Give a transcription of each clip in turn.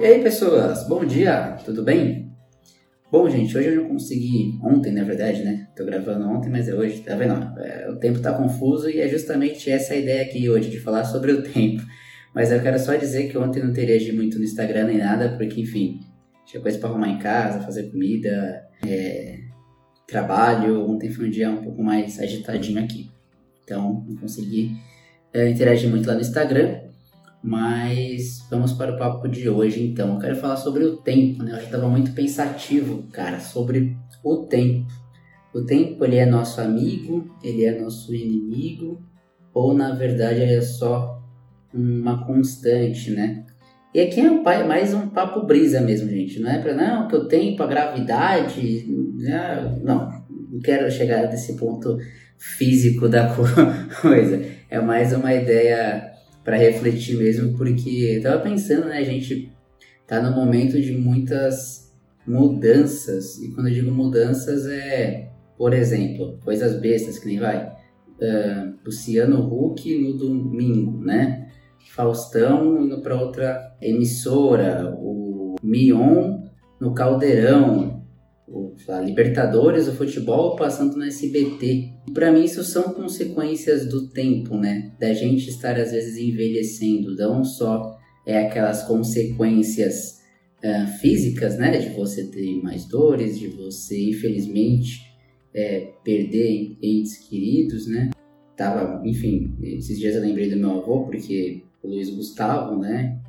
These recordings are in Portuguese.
E aí, pessoas, bom dia, tudo bem? Bom, gente, hoje eu não consegui, ontem na verdade, né? Tô gravando ontem, mas é hoje, tá vendo? É, o tempo tá confuso e é justamente essa a ideia aqui hoje, de falar sobre o tempo. Mas eu quero só dizer que ontem não teria muito no Instagram nem nada, porque, enfim, tinha coisa para arrumar em casa, fazer comida, é, trabalho. Ontem foi um dia um pouco mais agitadinho aqui. Então, não consegui é, interagir muito lá no Instagram. Mas vamos para o papo de hoje, então. Eu quero falar sobre o tempo, né? Eu estava muito pensativo, cara, sobre o tempo. O tempo, ele é nosso amigo, ele é nosso inimigo, ou na verdade ele é só uma constante, né? E aqui é mais um papo brisa mesmo, gente. Não é para não, que o tempo, a gravidade. Né? Não, não quero chegar nesse ponto físico da coisa. É mais uma ideia para refletir mesmo, porque eu tava pensando, né, a gente tá no momento de muitas mudanças, e quando eu digo mudanças é, por exemplo, coisas bestas que nem vai, uh, Luciano Huck no domingo, né, Faustão indo para outra emissora, o Mion no Caldeirão, a Libertadores, o futebol passando no SBT. Para mim isso são consequências do tempo, né? Da gente estar às vezes envelhecendo, não só é aquelas consequências uh, físicas, né? De você ter mais dores, de você infelizmente é, perder entes queridos, né? Tava, enfim, esses dias eu lembrei do meu avô porque o Luiz Gustavo, né?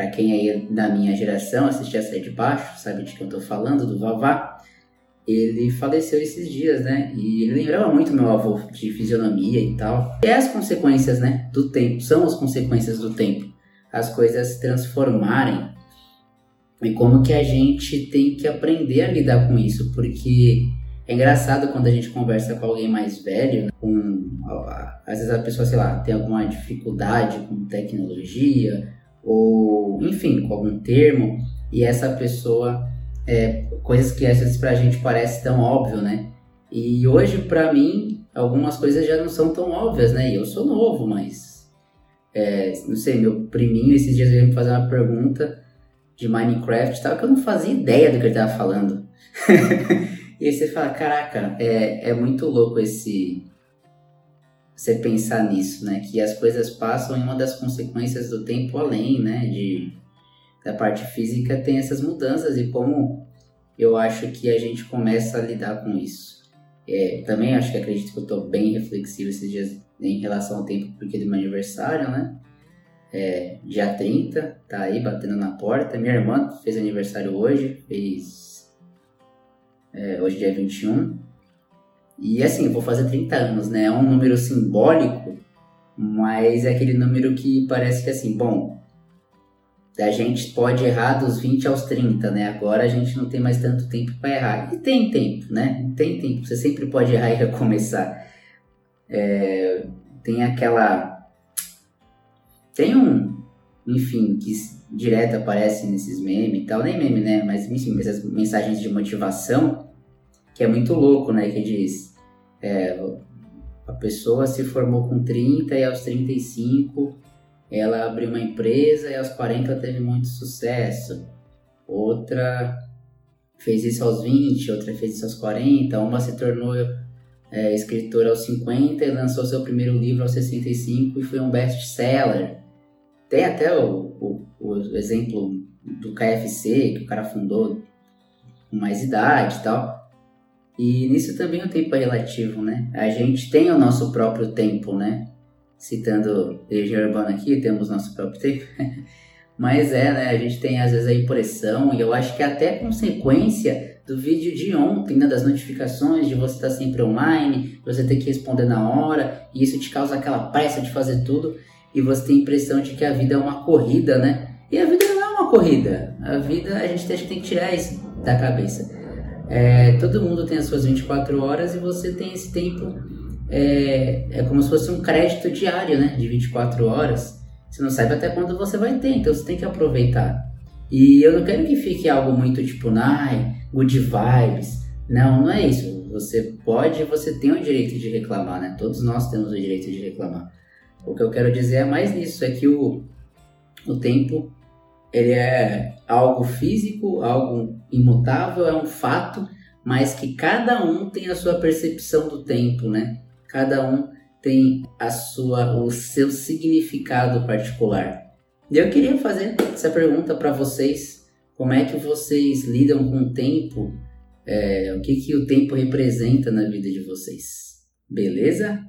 Para quem aí da minha geração assistia série de baixo, sabe de que eu tô falando, do Vavá ele faleceu esses dias, né? E ele lembrava muito meu avô de fisionomia e tal. E é as consequências, né, do tempo, são as consequências do tempo. As coisas se transformarem. E como que a gente tem que aprender a lidar com isso, porque é engraçado quando a gente conversa com alguém mais velho, né? com às vezes a pessoa, sei lá, tem alguma dificuldade com tecnologia ou enfim, com algum termo, e essa pessoa é, coisas que às vezes pra gente parece tão óbvio, né? E hoje, pra mim, algumas coisas já não são tão óbvias, né? E eu sou novo, mas. É, não sei, meu priminho esses dias veio me fazer uma pergunta de Minecraft tal, que eu não fazia ideia do que ele tava falando. e aí você fala, caraca, é, é muito louco esse. Você pensar nisso, né? Que as coisas passam e uma das consequências do tempo além, né? De da parte física tem essas mudanças e como eu acho que a gente começa a lidar com isso. É, também acho que acredito que eu estou bem reflexivo esses dias em relação ao tempo porque do meu aniversário, né? É, dia 30, tá aí batendo na porta. Minha irmã fez aniversário hoje, fez. É, hoje, dia 21. E assim, vou fazer 30 anos, né? É um número simbólico, mas é aquele número que parece que assim, bom, a gente pode errar dos 20 aos 30, né? Agora a gente não tem mais tanto tempo para errar. E tem tempo, né? Tem tempo. Você sempre pode errar e recomeçar. É, tem aquela. Tem um. Enfim, que direto aparece nesses memes e tal. Nem meme, né? Mas enfim, essas mensagens de motivação. Que é muito louco, né? Que diz. É, a pessoa se formou com 30 e aos 35 ela abriu uma empresa e aos 40 teve muito sucesso. Outra fez isso aos 20, outra fez isso aos 40, uma se tornou é, escritora aos 50 e lançou seu primeiro livro aos 65 e foi um best-seller. Tem até o, o, o, exemplo do KFC, que o cara fundou com mais idade e tal. E nisso também o tempo é relativo, né? A gente tem o nosso próprio tempo, né? citando Legião Urbana aqui, temos nosso próprio tempo. Mas é, né? A gente tem às vezes a impressão, e eu acho que até consequência do vídeo de ontem, né, das notificações, de você estar sempre online, você ter que responder na hora, e isso te causa aquela pressa de fazer tudo, e você tem a impressão de que a vida é uma corrida, né? E a vida não é uma corrida. A vida, a gente tem que tirar isso da cabeça. É, todo mundo tem as suas 24 horas e você tem esse tempo é, é como se fosse um crédito diário, né? De 24 horas. Você não sabe até quando você vai ter, então você tem que aproveitar. E eu não quero que fique algo muito tipo, ai, good vibes. Não, não é isso. Você pode, você tem o direito de reclamar, né? Todos nós temos o direito de reclamar. O que eu quero dizer é mais nisso, é que o, o tempo ele é algo físico, algo imutável, é um fato, mas que cada um tem a sua percepção do tempo, né? Cada um tem a sua, o seu significado particular. E eu queria fazer essa pergunta para vocês: como é que vocês lidam com o tempo? É, o que, que o tempo representa na vida de vocês? Beleza?